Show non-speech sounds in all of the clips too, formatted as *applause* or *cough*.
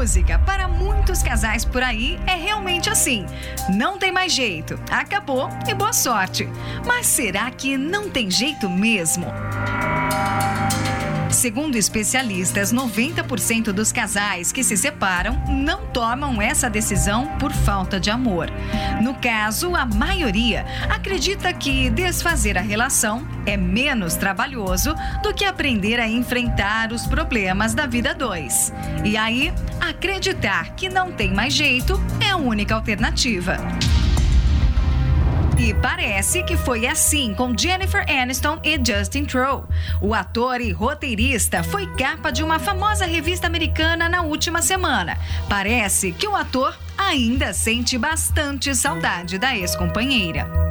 Música, para muitos casais por aí é realmente assim. Não tem mais jeito, acabou e boa sorte. Mas será que não tem jeito mesmo? Segundo especialistas, 90% dos casais que se separam não tomam essa decisão por falta de amor. No caso, a maioria acredita que desfazer a relação é menos trabalhoso do que aprender a enfrentar os problemas da vida dois. E aí, acreditar que não tem mais jeito é a única alternativa. E parece que foi assim com Jennifer Aniston e Justin Troll. O ator e roteirista foi capa de uma famosa revista americana na última semana. Parece que o ator ainda sente bastante saudade da ex-companheira.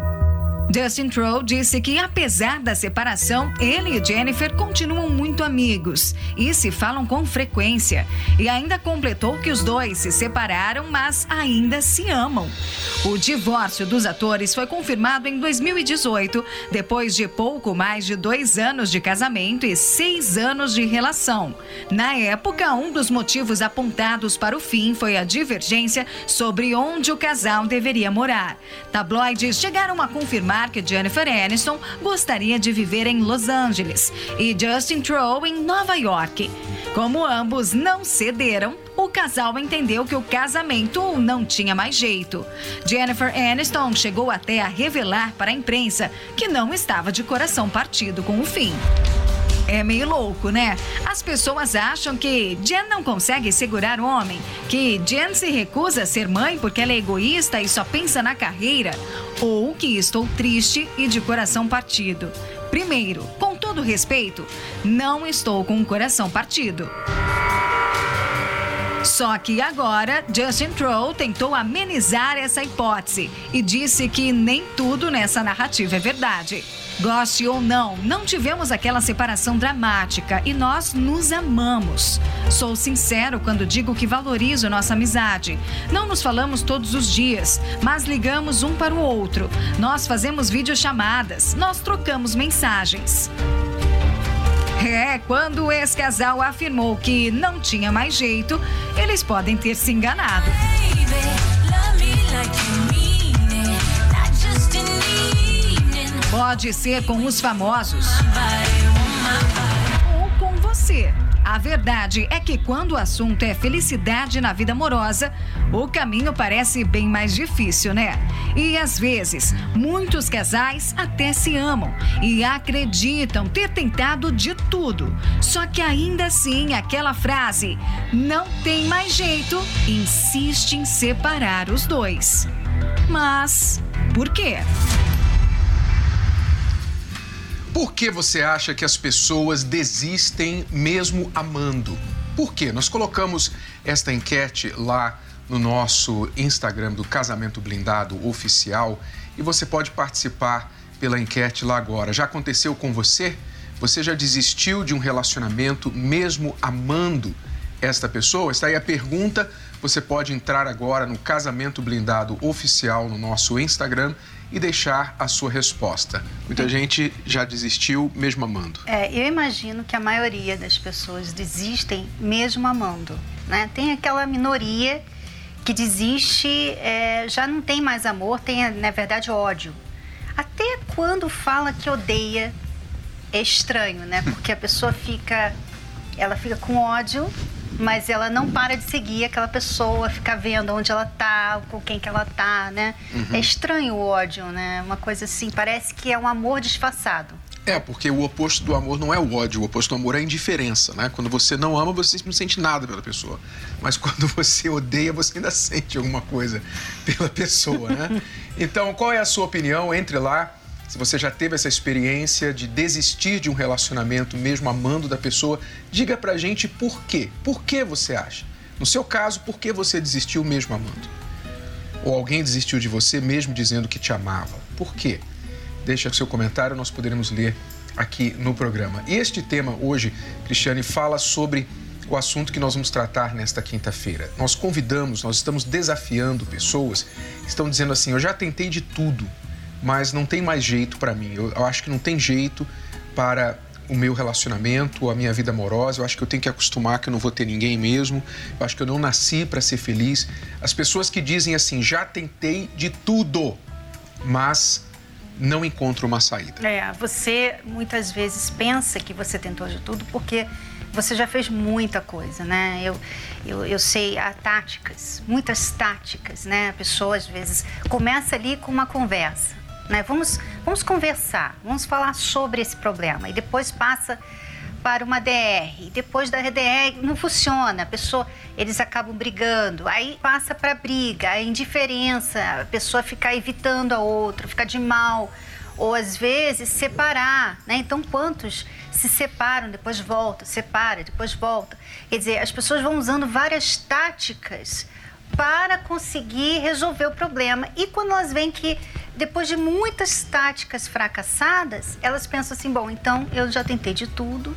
Justin Troll disse que, apesar da separação, ele e Jennifer continuam muito amigos e se falam com frequência. E ainda completou que os dois se separaram, mas ainda se amam. O divórcio dos atores foi confirmado em 2018, depois de pouco mais de dois anos de casamento e seis anos de relação. Na época, um dos motivos apontados para o fim foi a divergência sobre onde o casal deveria morar. Tabloides chegaram a confirmar que Jennifer Aniston gostaria de viver em Los Angeles e Justin Troll em Nova York. Como ambos não cederam, o casal entendeu que o casamento não tinha mais jeito. Jennifer Aniston chegou até a revelar para a imprensa que não estava de coração partido com o fim. É meio louco, né? As pessoas acham que Jen não consegue segurar o homem, que Jen se recusa a ser mãe porque ela é egoísta e só pensa na carreira, ou que estou triste e de coração partido. Primeiro, com todo respeito, não estou com o coração partido. Só que agora, Justin Troll tentou amenizar essa hipótese e disse que nem tudo nessa narrativa é verdade. Goste ou não, não tivemos aquela separação dramática e nós nos amamos. Sou sincero quando digo que valorizo nossa amizade. Não nos falamos todos os dias, mas ligamos um para o outro. Nós fazemos videochamadas, nós trocamos mensagens. É, quando o ex-casal afirmou que não tinha mais jeito, eles podem ter se enganado. Pode ser com os famosos ou com você. A verdade é que quando o assunto é felicidade na vida amorosa, o caminho parece bem mais difícil, né? E às vezes, muitos casais até se amam e acreditam ter tentado de tudo. Só que ainda assim, aquela frase, não tem mais jeito, insiste em separar os dois. Mas, por quê? Por que você acha que as pessoas desistem mesmo amando? Por quê? Nós colocamos esta enquete lá no nosso Instagram do Casamento Blindado Oficial e você pode participar pela enquete lá agora. Já aconteceu com você? Você já desistiu de um relacionamento mesmo amando esta pessoa? Está aí a pergunta. Você pode entrar agora no Casamento Blindado Oficial no nosso Instagram e deixar a sua resposta. Muita gente já desistiu mesmo amando. É, eu imagino que a maioria das pessoas desistem mesmo amando. Né? Tem aquela minoria que desiste, é, já não tem mais amor, tem, na verdade, ódio. Até quando fala que odeia, é estranho, né? *laughs* Porque a pessoa fica, ela fica com ódio mas ela não para de seguir aquela pessoa, ficar vendo onde ela tá, com quem que ela tá, né? Uhum. É estranho o ódio, né? Uma coisa assim, parece que é um amor disfarçado. É, porque o oposto do amor não é o ódio, o oposto do amor é a indiferença, né? Quando você não ama, você não sente nada pela pessoa. Mas *laughs* quando você odeia, você ainda sente alguma coisa pela pessoa, né? *laughs* Então, qual é a sua opinião? Entre lá, se você já teve essa experiência de desistir de um relacionamento, mesmo amando da pessoa, diga pra gente por quê. Por que você acha? No seu caso, por que você desistiu mesmo amando? Ou alguém desistiu de você mesmo dizendo que te amava? Por quê? Deixa seu comentário, nós poderemos ler aqui no programa. E este tema hoje, Cristiane, fala sobre o assunto que nós vamos tratar nesta quinta-feira. Nós convidamos, nós estamos desafiando pessoas que estão dizendo assim: eu já tentei de tudo, mas não tem mais jeito para mim. Eu, eu acho que não tem jeito para o meu relacionamento, a minha vida amorosa. Eu acho que eu tenho que acostumar que eu não vou ter ninguém mesmo. Eu acho que eu não nasci para ser feliz. As pessoas que dizem assim, já tentei de tudo, mas não encontro uma saída. É, você muitas vezes pensa que você tentou de tudo porque você já fez muita coisa, né? Eu, eu, eu sei há táticas, muitas táticas, né? A pessoa às vezes começa ali com uma conversa, né? Vamos, vamos conversar, vamos falar sobre esse problema e depois passa para uma DR, depois da DR não funciona, a pessoa, eles acabam brigando, aí passa para briga, a indiferença, a pessoa ficar evitando a outra, ficar de mal, ou às vezes separar, né? Então quantos se separam, depois volta, separa, depois volta. Quer dizer, as pessoas vão usando várias táticas para conseguir resolver o problema. E quando elas veem que depois de muitas táticas fracassadas, elas pensam assim: bom, então eu já tentei de tudo,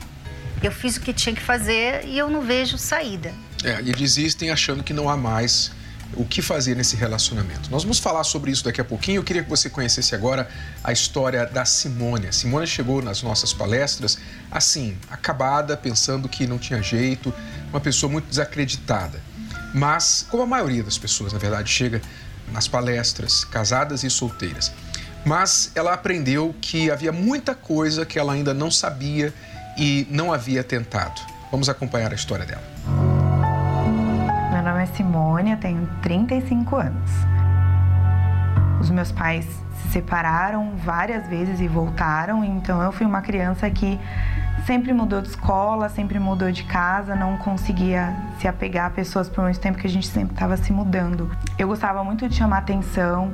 eu fiz o que tinha que fazer e eu não vejo saída. É, e desistem achando que não há mais o que fazer nesse relacionamento. Nós vamos falar sobre isso daqui a pouquinho. Eu queria que você conhecesse agora a história da Simone. A Simone chegou nas nossas palestras assim, acabada, pensando que não tinha jeito, uma pessoa muito desacreditada. Mas, como a maioria das pessoas, na verdade, chega nas palestras, casadas e solteiras. Mas ela aprendeu que havia muita coisa que ela ainda não sabia e não havia tentado. Vamos acompanhar a história dela. Meu nome é Simone, eu tenho 35 anos. Os meus pais se separaram várias vezes e voltaram, então eu fui uma criança que sempre mudou de escola, sempre mudou de casa, não conseguia se apegar a pessoas por muito tempo que a gente sempre estava se mudando. Eu gostava muito de chamar atenção,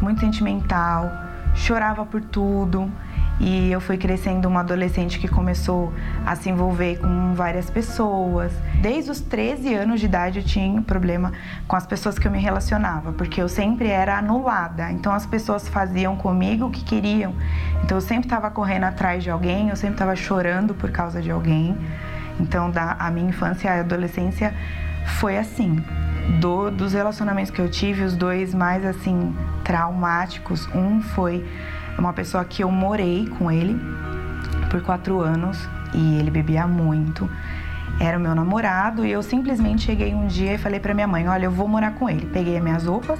muito sentimental, chorava por tudo. E eu fui crescendo uma adolescente que começou a se envolver com várias pessoas. Desde os 13 anos de idade eu tinha problema com as pessoas que eu me relacionava, porque eu sempre era anulada. Então as pessoas faziam comigo o que queriam. Então eu sempre estava correndo atrás de alguém, eu sempre estava chorando por causa de alguém. Então da, a minha infância e adolescência foi assim. Do, dos relacionamentos que eu tive, os dois mais assim traumáticos, um foi uma pessoa que eu morei com ele por quatro anos e ele bebia muito. Era o meu namorado e eu simplesmente cheguei um dia e falei para minha mãe: Olha, eu vou morar com ele. Peguei as minhas roupas,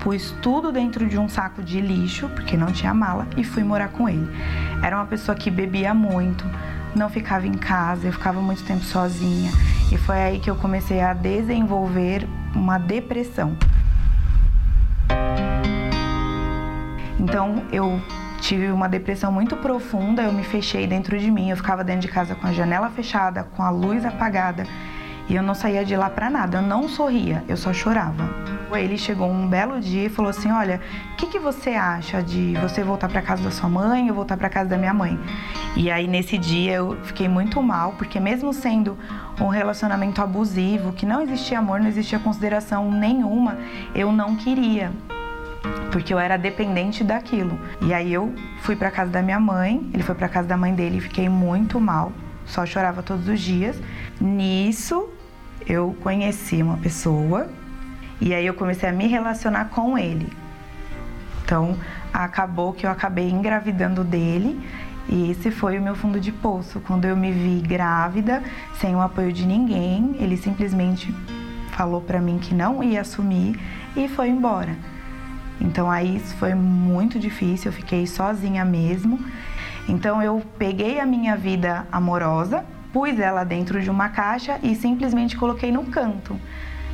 pus tudo dentro de um saco de lixo, porque não tinha mala, e fui morar com ele. Era uma pessoa que bebia muito, não ficava em casa, eu ficava muito tempo sozinha. E foi aí que eu comecei a desenvolver uma depressão. Então eu tive uma depressão muito profunda, eu me fechei dentro de mim, eu ficava dentro de casa com a janela fechada, com a luz apagada e eu não saía de lá para nada, eu não sorria, eu só chorava. Ele chegou um belo dia e falou assim: Olha, o que, que você acha de você voltar para casa da sua mãe ou voltar para casa da minha mãe? E aí nesse dia eu fiquei muito mal, porque mesmo sendo um relacionamento abusivo, que não existia amor, não existia consideração nenhuma, eu não queria porque eu era dependente daquilo. E aí eu fui para casa da minha mãe, ele foi para casa da mãe dele fiquei muito mal, só chorava todos os dias. Nisso eu conheci uma pessoa e aí eu comecei a me relacionar com ele. Então acabou que eu acabei engravidando dele e esse foi o meu fundo de poço. Quando eu me vi grávida, sem o apoio de ninguém, ele simplesmente falou para mim que não ia assumir e foi embora. Então aí isso foi muito difícil, eu fiquei sozinha mesmo. Então eu peguei a minha vida amorosa, pus ela dentro de uma caixa e simplesmente coloquei no canto.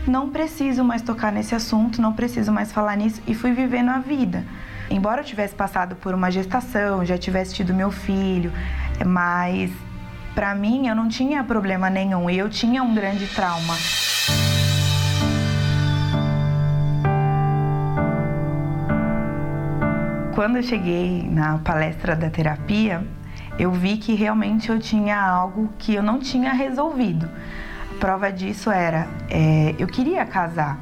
Não preciso mais tocar nesse assunto, não preciso mais falar nisso e fui vivendo a vida. Embora eu tivesse passado por uma gestação, já tivesse tido meu filho, mas para mim eu não tinha problema nenhum e eu tinha um grande trauma. Quando eu cheguei na palestra da terapia, eu vi que realmente eu tinha algo que eu não tinha resolvido. A prova disso era, é, eu queria casar,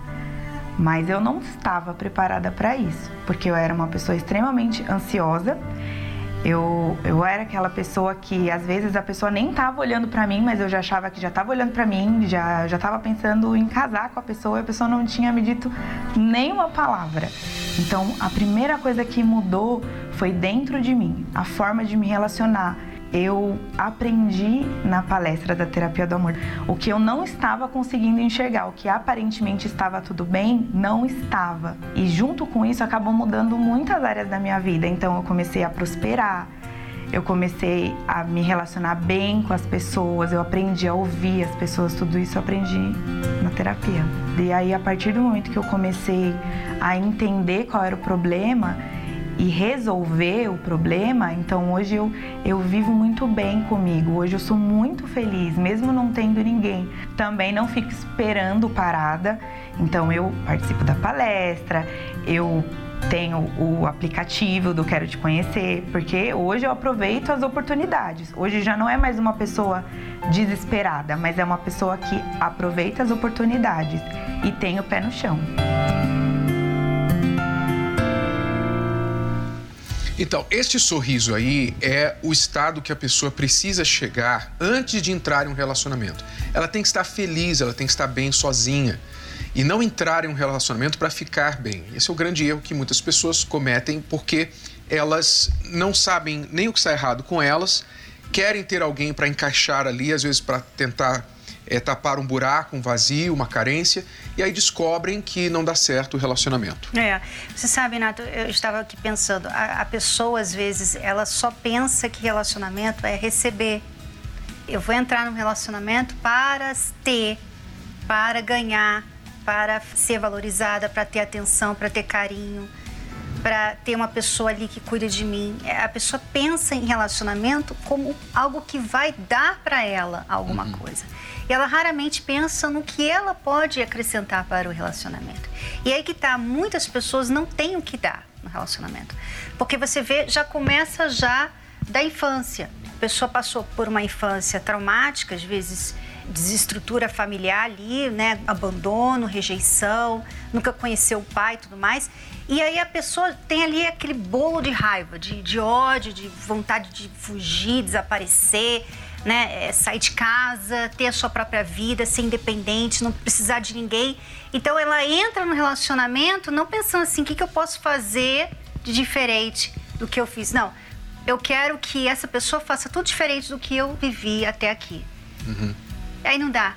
Mas eu não estava preparada para isso, porque eu era uma pessoa extremamente ansiosa. Eu, eu era aquela pessoa que às vezes a pessoa nem estava olhando para mim, mas eu já achava que já estava olhando para mim, já já estava pensando em casar com a pessoa e a pessoa não tinha me dito nenhuma palavra. Então, a primeira coisa que mudou foi dentro de mim, a forma de me relacionar eu aprendi na palestra da terapia do amor o que eu não estava conseguindo enxergar, o que aparentemente estava tudo bem, não estava. E junto com isso acabou mudando muitas áreas da minha vida. Então eu comecei a prosperar, eu comecei a me relacionar bem com as pessoas, eu aprendi a ouvir as pessoas, tudo isso eu aprendi na terapia. E aí, a partir do momento que eu comecei a entender qual era o problema, e resolver o problema, então hoje eu, eu vivo muito bem comigo. Hoje eu sou muito feliz, mesmo não tendo ninguém. Também não fico esperando parada. Então eu participo da palestra, eu tenho o aplicativo do Quero Te Conhecer, porque hoje eu aproveito as oportunidades. Hoje já não é mais uma pessoa desesperada, mas é uma pessoa que aproveita as oportunidades e tem o pé no chão. Então, este sorriso aí é o estado que a pessoa precisa chegar antes de entrar em um relacionamento. Ela tem que estar feliz, ela tem que estar bem sozinha e não entrar em um relacionamento para ficar bem. Esse é o grande erro que muitas pessoas cometem porque elas não sabem nem o que está errado com elas, querem ter alguém para encaixar ali, às vezes para tentar é, tapar um buraco, um vazio, uma carência, e aí descobrem que não dá certo o relacionamento. É, você sabe, Nato, eu estava aqui pensando, a, a pessoa às vezes ela só pensa que relacionamento é receber. Eu vou entrar num relacionamento para ter, para ganhar, para ser valorizada, para ter atenção, para ter carinho, para ter uma pessoa ali que cuida de mim. É, a pessoa pensa em relacionamento como algo que vai dar para ela alguma uhum. coisa. E ela raramente pensa no que ela pode acrescentar para o relacionamento. E aí que tá, muitas pessoas não têm o que dar no relacionamento. Porque você vê, já começa já da infância. A pessoa passou por uma infância traumática, às vezes desestrutura familiar ali, né? Abandono, rejeição, nunca conheceu o pai e tudo mais. E aí a pessoa tem ali aquele bolo de raiva, de, de ódio, de vontade de fugir, desaparecer né, é, sair de casa, ter a sua própria vida, ser independente, não precisar de ninguém. Então ela entra no relacionamento não pensando assim, o que, que eu posso fazer de diferente do que eu fiz. Não, eu quero que essa pessoa faça tudo diferente do que eu vivi até aqui. Uhum. Aí não dá,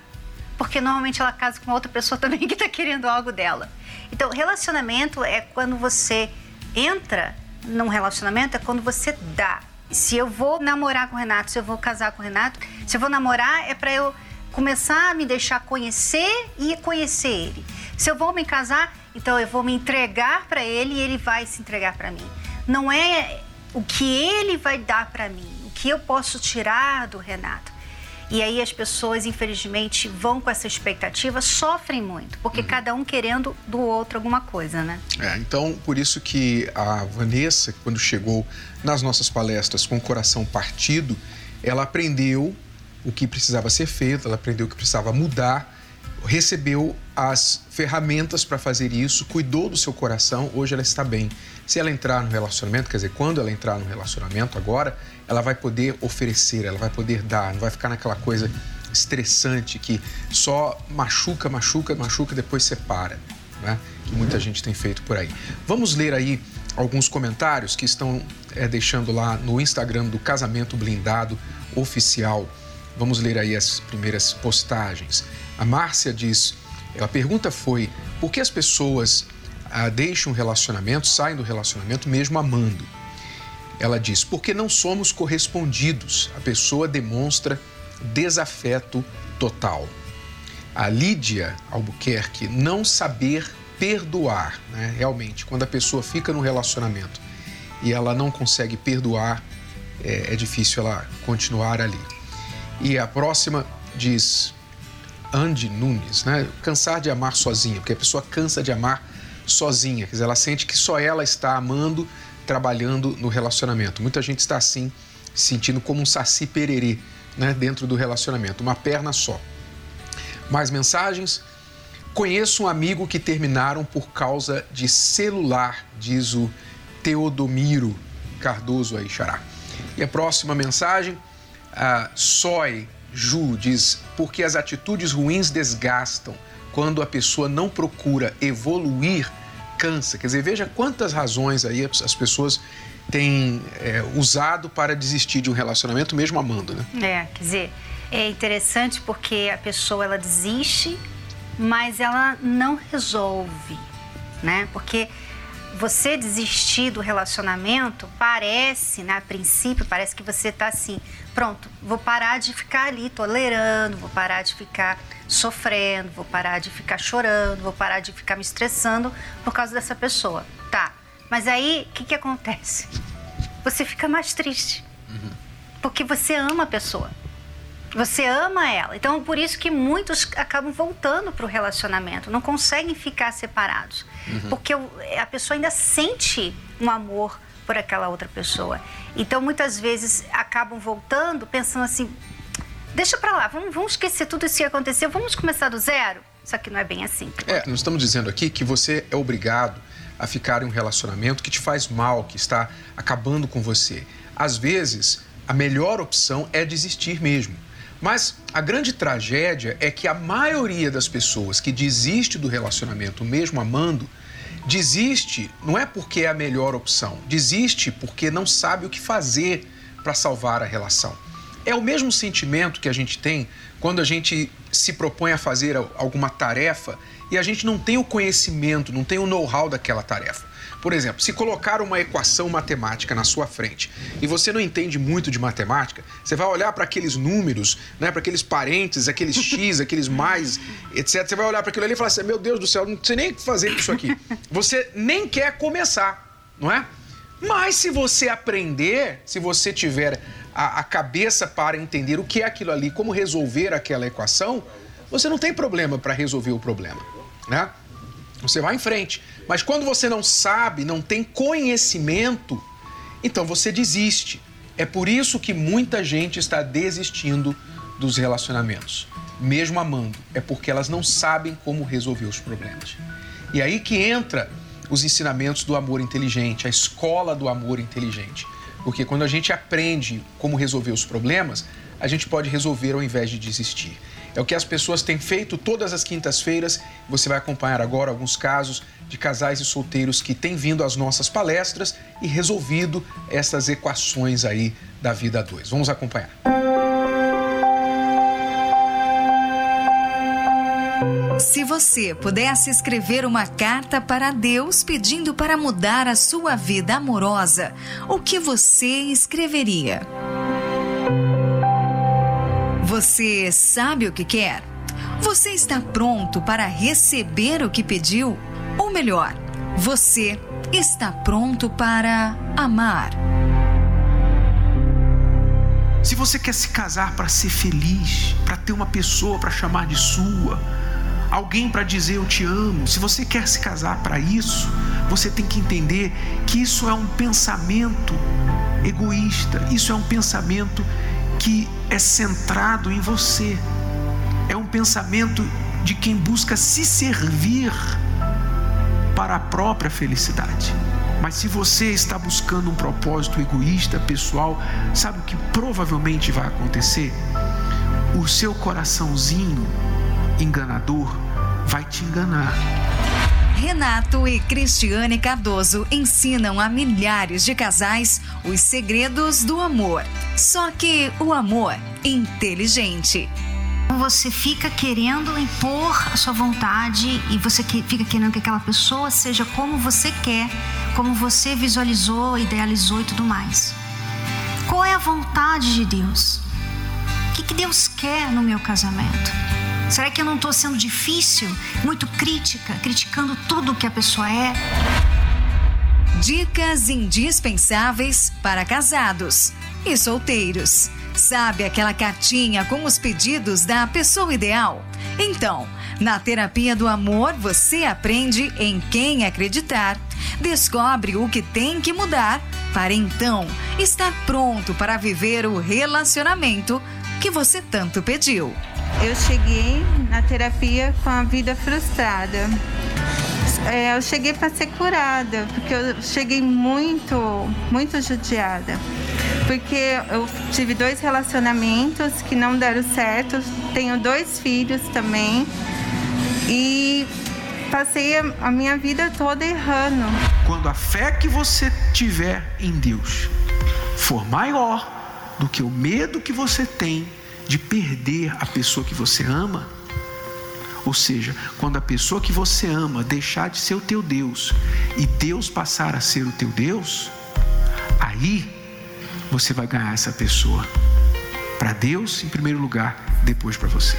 porque normalmente ela casa com outra pessoa *laughs* também que está querendo algo dela. Então, relacionamento é quando você entra num relacionamento, é quando você dá se eu vou namorar com o Renato, se eu vou casar com o Renato, se eu vou namorar é para eu começar a me deixar conhecer e conhecer ele. Se eu vou me casar, então eu vou me entregar para ele e ele vai se entregar para mim. Não é o que ele vai dar para mim, o que eu posso tirar do Renato. E aí as pessoas, infelizmente, vão com essa expectativa, sofrem muito, porque uhum. cada um querendo do outro alguma coisa, né? É, então, por isso que a Vanessa, quando chegou nas nossas palestras com o coração partido, ela aprendeu o que precisava ser feito, ela aprendeu o que precisava mudar, recebeu as ferramentas para fazer isso, cuidou do seu coração, hoje ela está bem. Se ela entrar no relacionamento, quer dizer, quando ela entrar no relacionamento agora, ela vai poder oferecer, ela vai poder dar, não vai ficar naquela coisa estressante que só machuca, machuca, machuca, depois separa, né? Que muita gente tem feito por aí. Vamos ler aí alguns comentários que estão é, deixando lá no Instagram do Casamento Blindado Oficial. Vamos ler aí as primeiras postagens. A Márcia diz: a pergunta foi por que as pessoas ah, deixam o relacionamento, saem do relacionamento mesmo amando? Ela diz: porque não somos correspondidos. A pessoa demonstra desafeto total. A Lídia Albuquerque, não saber perdoar, né? realmente, quando a pessoa fica no relacionamento e ela não consegue perdoar, é, é difícil ela continuar ali. E a próxima diz Andy Nunes, né? Cansar de amar sozinha, porque a pessoa cansa de amar sozinha, quer dizer, ela sente que só ela está amando, trabalhando no relacionamento. Muita gente está assim, se sentindo como um saci pererê, né, dentro do relacionamento, uma perna só. Mais mensagens? Conheço um amigo que terminaram por causa de celular, diz o Teodomiro Cardoso aí, Xará. E a próxima mensagem, a Soy Ju diz: porque as atitudes ruins desgastam. Quando a pessoa não procura evoluir, cansa. Quer dizer, veja quantas razões aí as pessoas têm é, usado para desistir de um relacionamento, mesmo amando, né? É, quer dizer, é interessante porque a pessoa ela desiste mas ela não resolve, né? Porque você desistir do relacionamento parece, né, a princípio, parece que você tá assim, pronto, vou parar de ficar ali tolerando, vou parar de ficar sofrendo, vou parar de ficar chorando, vou parar de ficar me estressando por causa dessa pessoa. Tá, mas aí o que, que acontece? Você fica mais triste. Uhum. Porque você ama a pessoa. Você ama ela. Então, por isso que muitos acabam voltando para o relacionamento, não conseguem ficar separados. Uhum. Porque a pessoa ainda sente um amor por aquela outra pessoa. Então, muitas vezes acabam voltando pensando assim: deixa para lá, vamos, vamos esquecer tudo isso que aconteceu, vamos começar do zero. Só que não é bem assim. É, nós estamos dizendo aqui que você é obrigado a ficar em um relacionamento que te faz mal, que está acabando com você. Às vezes, a melhor opção é desistir mesmo. Mas a grande tragédia é que a maioria das pessoas que desiste do relacionamento, mesmo amando, desiste não é porque é a melhor opção, desiste porque não sabe o que fazer para salvar a relação. É o mesmo sentimento que a gente tem quando a gente se propõe a fazer alguma tarefa e a gente não tem o conhecimento, não tem o know-how daquela tarefa. Por exemplo, se colocar uma equação matemática na sua frente e você não entende muito de matemática, você vai olhar para aqueles números, né, para aqueles parentes, aqueles x, *laughs* aqueles mais, etc. Você vai olhar para aquilo ali e falar assim: meu Deus do céu, não sei nem o que fazer com isso aqui. *laughs* Você nem quer começar, não é? Mas se você aprender, se você tiver a, a cabeça para entender o que é aquilo ali, como resolver aquela equação, você não tem problema para resolver o problema, né? Você vai em frente. Mas quando você não sabe, não tem conhecimento, então você desiste. É por isso que muita gente está desistindo dos relacionamentos, mesmo amando. É porque elas não sabem como resolver os problemas. E aí que entra os ensinamentos do amor inteligente, a escola do amor inteligente. Porque quando a gente aprende como resolver os problemas, a gente pode resolver ao invés de desistir. É o que as pessoas têm feito todas as quintas-feiras. Você vai acompanhar agora alguns casos de casais e solteiros que têm vindo às nossas palestras e resolvido essas equações aí da vida a dois. Vamos acompanhar. Se você pudesse escrever uma carta para Deus pedindo para mudar a sua vida amorosa, o que você escreveria? Você sabe o que quer? Você está pronto para receber o que pediu? Ou melhor, você está pronto para amar? Se você quer se casar para ser feliz, para ter uma pessoa para chamar de sua, alguém para dizer eu te amo, se você quer se casar para isso, você tem que entender que isso é um pensamento egoísta, isso é um pensamento que é centrado em você. É um pensamento de quem busca se servir para a própria felicidade. Mas se você está buscando um propósito egoísta, pessoal, sabe o que provavelmente vai acontecer? O seu coraçãozinho enganador vai te enganar. Renato e Cristiane Cardoso ensinam a milhares de casais os segredos do amor. Só que o amor inteligente. Você fica querendo impor a sua vontade e você fica querendo que aquela pessoa seja como você quer, como você visualizou, idealizou e tudo mais. Qual é a vontade de Deus? O que, que Deus quer no meu casamento? Será que eu não estou sendo difícil, muito crítica, criticando tudo que a pessoa é? Dicas indispensáveis para casados e solteiros. Sabe aquela cartinha com os pedidos da pessoa ideal? Então, na terapia do amor, você aprende em quem acreditar, descobre o que tem que mudar para então estar pronto para viver o relacionamento que você tanto pediu. Eu cheguei na terapia com a vida frustrada. É, eu cheguei para ser curada, porque eu cheguei muito, muito judiada. Porque eu tive dois relacionamentos que não deram certo, tenho dois filhos também. E passei a, minha vida toda errando. Quando a fé que você tiver em Deus for maior do que o medo que você tem de perder a pessoa que você ama, ou seja, quando a pessoa que você ama deixar de ser o teu Deus e Deus passar a ser o teu Deus, aí você vai ganhar essa pessoa para Deus em primeiro lugar, depois para você.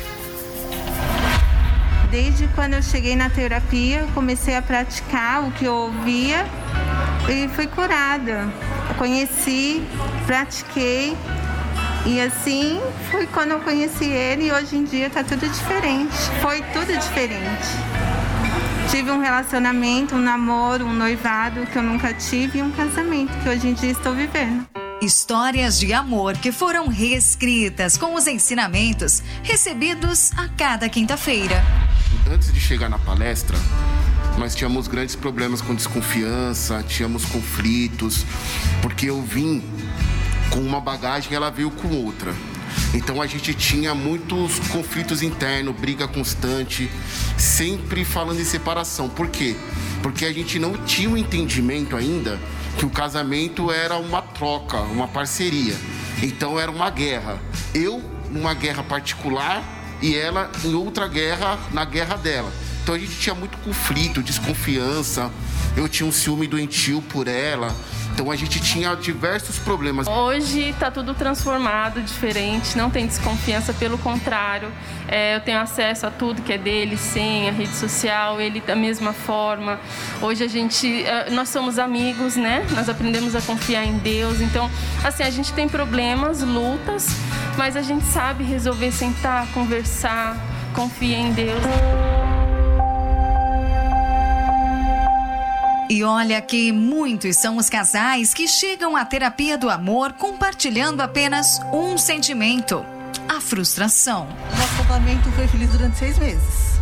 Desde quando eu cheguei na terapia, comecei a praticar o que eu ouvia e fui curada. Conheci, pratiquei e assim foi quando eu conheci ele e hoje em dia tá tudo diferente. Foi tudo diferente. Tive um relacionamento, um namoro, um noivado que eu nunca tive e um casamento que hoje em dia estou vivendo. Histórias de amor que foram reescritas com os ensinamentos recebidos a cada quinta-feira. Antes de chegar na palestra, nós tínhamos grandes problemas com desconfiança, tínhamos conflitos, porque eu vim com uma bagagem, ela veio com outra. Então a gente tinha muitos conflitos internos, briga constante, sempre falando em separação. Por quê? Porque a gente não tinha o um entendimento ainda que o casamento era uma troca, uma parceria. Então era uma guerra. Eu numa guerra particular e ela em outra guerra, na guerra dela. Então a gente tinha muito conflito, desconfiança. Eu tinha um ciúme doentio por ela. Então a gente tinha diversos problemas. Hoje está tudo transformado, diferente, não tem desconfiança, pelo contrário, é, eu tenho acesso a tudo que é dele, senha, rede social, ele da mesma forma. Hoje a gente, é, nós somos amigos, né? Nós aprendemos a confiar em Deus. Então, assim, a gente tem problemas, lutas, mas a gente sabe resolver sentar, conversar, confia em Deus. E olha que muitos são os casais que chegam à terapia do amor compartilhando apenas um sentimento: a frustração. Nosso casamento foi feliz durante seis meses.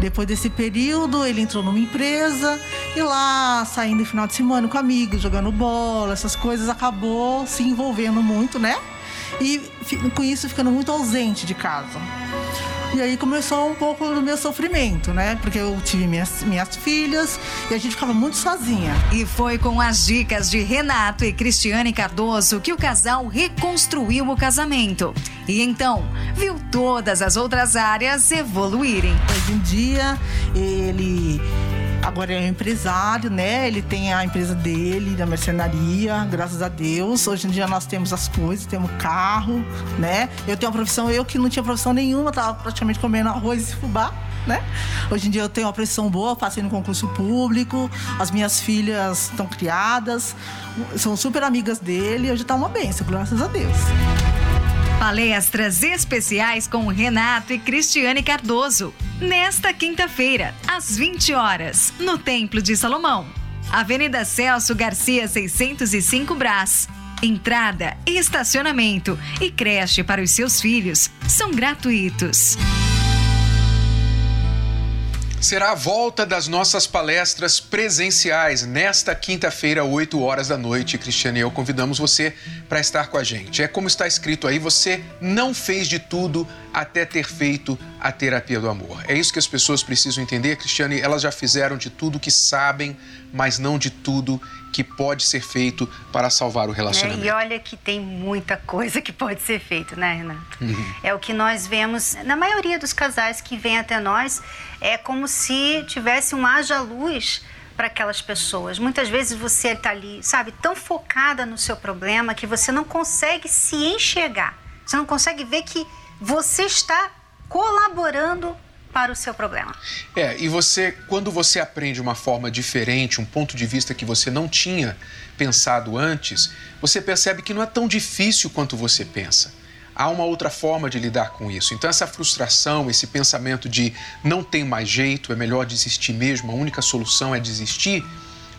Depois desse período, ele entrou numa empresa e lá, saindo final de semana com amigos, jogando bola, essas coisas, acabou se envolvendo muito, né? E com isso ficando muito ausente de casa. E aí começou um pouco do meu sofrimento, né? Porque eu tive minhas, minhas filhas e a gente ficava muito sozinha. E foi com as dicas de Renato e Cristiane Cardoso que o casal reconstruiu o casamento. E então, viu todas as outras áreas evoluírem. Hoje em dia, ele Agora é um empresário, né? Ele tem a empresa dele, da mercenaria, graças a Deus. Hoje em dia nós temos as coisas, temos carro, né? Eu tenho uma profissão, eu que não tinha profissão nenhuma, tava praticamente comendo arroz e fubá. Né? Hoje em dia eu tenho uma profissão boa, passei no concurso público, as minhas filhas estão criadas, são super amigas dele, hoje está uma bênção, graças a Deus. Palestras especiais com Renato e Cristiane Cardoso. Nesta quinta-feira, às 20 horas, no Templo de Salomão. Avenida Celso Garcia, 605 Brás. Entrada, estacionamento e creche para os seus filhos são gratuitos. Será a volta das nossas palestras presenciais nesta quinta-feira, 8 horas da noite. Cristiane e eu convidamos você para estar com a gente. É como está escrito aí: você não fez de tudo até ter feito a terapia do amor. É isso que as pessoas precisam entender, Cristiane. Elas já fizeram de tudo que sabem, mas não de tudo que pode ser feito para salvar o relacionamento. É, e olha que tem muita coisa que pode ser feito, né, Renato? Uhum. É o que nós vemos na maioria dos casais que vêm até nós é como se tivesse um haja luz para aquelas pessoas. Muitas vezes você está ali, sabe, tão focada no seu problema que você não consegue se enxergar. Você não consegue ver que você está colaborando para o seu problema. É, e você, quando você aprende uma forma diferente, um ponto de vista que você não tinha pensado antes, você percebe que não é tão difícil quanto você pensa há uma outra forma de lidar com isso. Então, essa frustração, esse pensamento de não tem mais jeito, é melhor desistir mesmo, a única solução é desistir,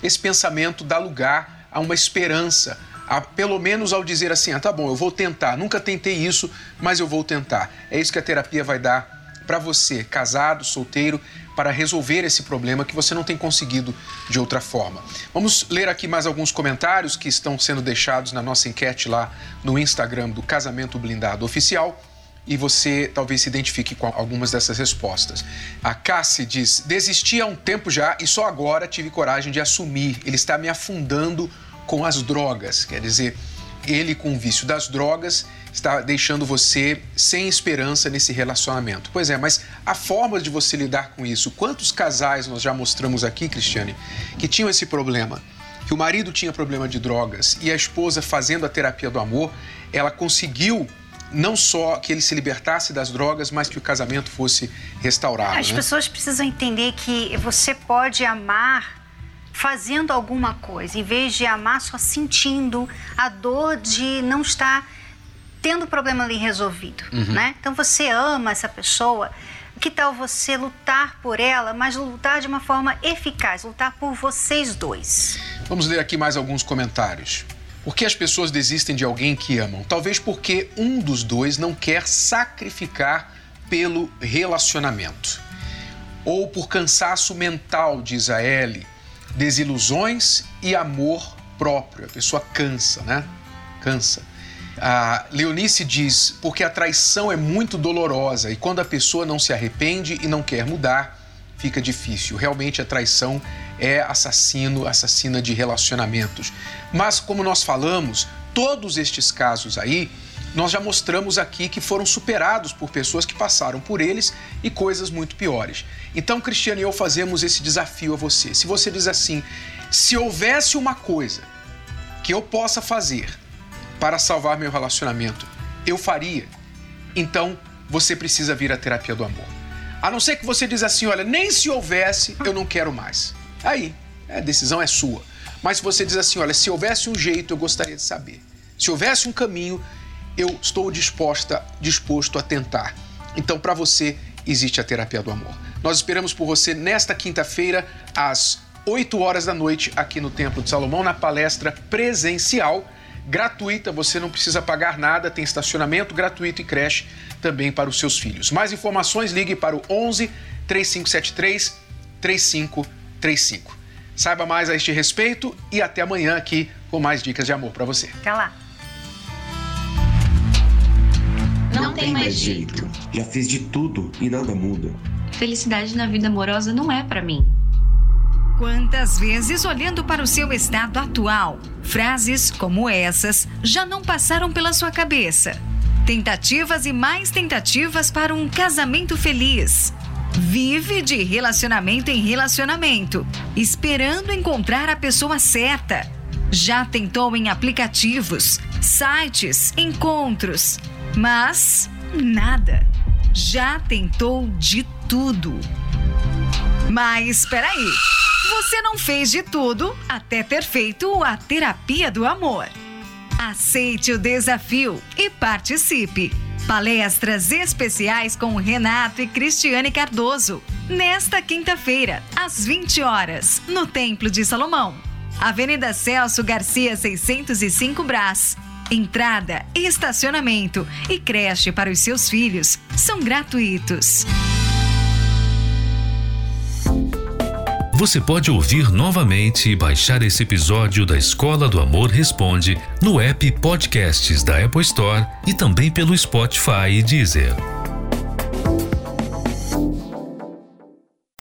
esse pensamento dá lugar a uma esperança, a, pelo menos ao dizer assim: ah, tá bom, eu vou tentar. Nunca tentei isso, mas eu vou tentar. É isso que a terapia vai dar para você, casado, solteiro, para resolver esse problema que você não tem conseguido de outra forma. Vamos ler aqui mais alguns comentários que estão sendo deixados na nossa enquete lá no Instagram do Casamento Blindado Oficial e você talvez se identifique com algumas dessas respostas. A Cassie diz: Desisti há um tempo já e só agora tive coragem de assumir. Ele está me afundando com as drogas. Quer dizer, ele com o vício das drogas está deixando você sem esperança nesse relacionamento. Pois é, mas a forma de você lidar com isso, quantos casais nós já mostramos aqui, Cristiane, que tinham esse problema? Que o marido tinha problema de drogas e a esposa, fazendo a terapia do amor, ela conseguiu não só que ele se libertasse das drogas, mas que o casamento fosse restaurado. As né? pessoas precisam entender que você pode amar fazendo alguma coisa, em vez de amar só sentindo a dor de não estar tendo o problema ali resolvido, Uhum. né? Então você ama essa pessoa, que tal você lutar por ela, mas lutar de uma forma eficaz, lutar por vocês dois? Vamos ler aqui mais alguns comentários. Por que as pessoas desistem de alguém que amam? Talvez porque um dos dois não quer sacrificar pelo relacionamento. Ou por cansaço mental, diz a Ellie, desilusões e amor próprio. A pessoa cansa, né? Cansa. A Leonice diz: porque a traição é muito dolorosa e quando a pessoa não se arrepende e não quer mudar, fica difícil. Realmente a traição é assassino, assassina de relacionamentos. Mas como nós falamos, todos estes casos aí, nós já mostramos aqui que foram superados por pessoas que passaram por eles e coisas muito piores. Então, Cristiano e eu fazemos esse desafio a você. Se você diz assim, se houvesse uma coisa que eu possa fazer para salvar meu relacionamento, eu faria. Então, você precisa vir à terapia do amor. A não ser que você diz assim, olha, nem se houvesse, eu não quero mais. Aí, a decisão é sua. Mas se você diz assim, olha, se houvesse um jeito, eu gostaria de saber. Se houvesse um caminho, eu estou disposta, disposto a tentar. Então, para você, existe a terapia do amor. Nós esperamos por você nesta quinta-feira, às 8 horas da noite, aqui no Templo de Salomão, na palestra presencial, gratuita. Você não precisa pagar nada, tem estacionamento gratuito e creche também para os seus filhos. Mais informações, ligue para o 11 3573 3535. Saiba mais a este respeito e até amanhã aqui com mais dicas de amor para você. Até lá. Não tem mais jeito. Já fiz de tudo e nada muda. Felicidade na vida amorosa não é pra mim. Quantas vezes, olhando para o seu estado atual, frases como essas já não passaram pela sua cabeça? Tentativas e mais tentativas para um casamento feliz. Vive de relacionamento em relacionamento, esperando encontrar a pessoa certa. Já tentou em aplicativos, sites, encontros, mas nada. Já tentou de tudo. Mas espera aí. Você não fez de tudo até ter feito a terapia do amor. Aceite o desafio e participe. Palestras especiais com Renato e Cristiane Cardoso. Nesta quinta-feira, às 20 horas, no Templo de Salomão. Avenida Celso Garcia 605 Brás. Entrada, estacionamento e creche para os seus filhos são gratuitos. Você pode ouvir novamente e baixar esse episódio da Escola do Amor Responde no app Podcasts da Apple Store e também pelo Spotify e Deezer.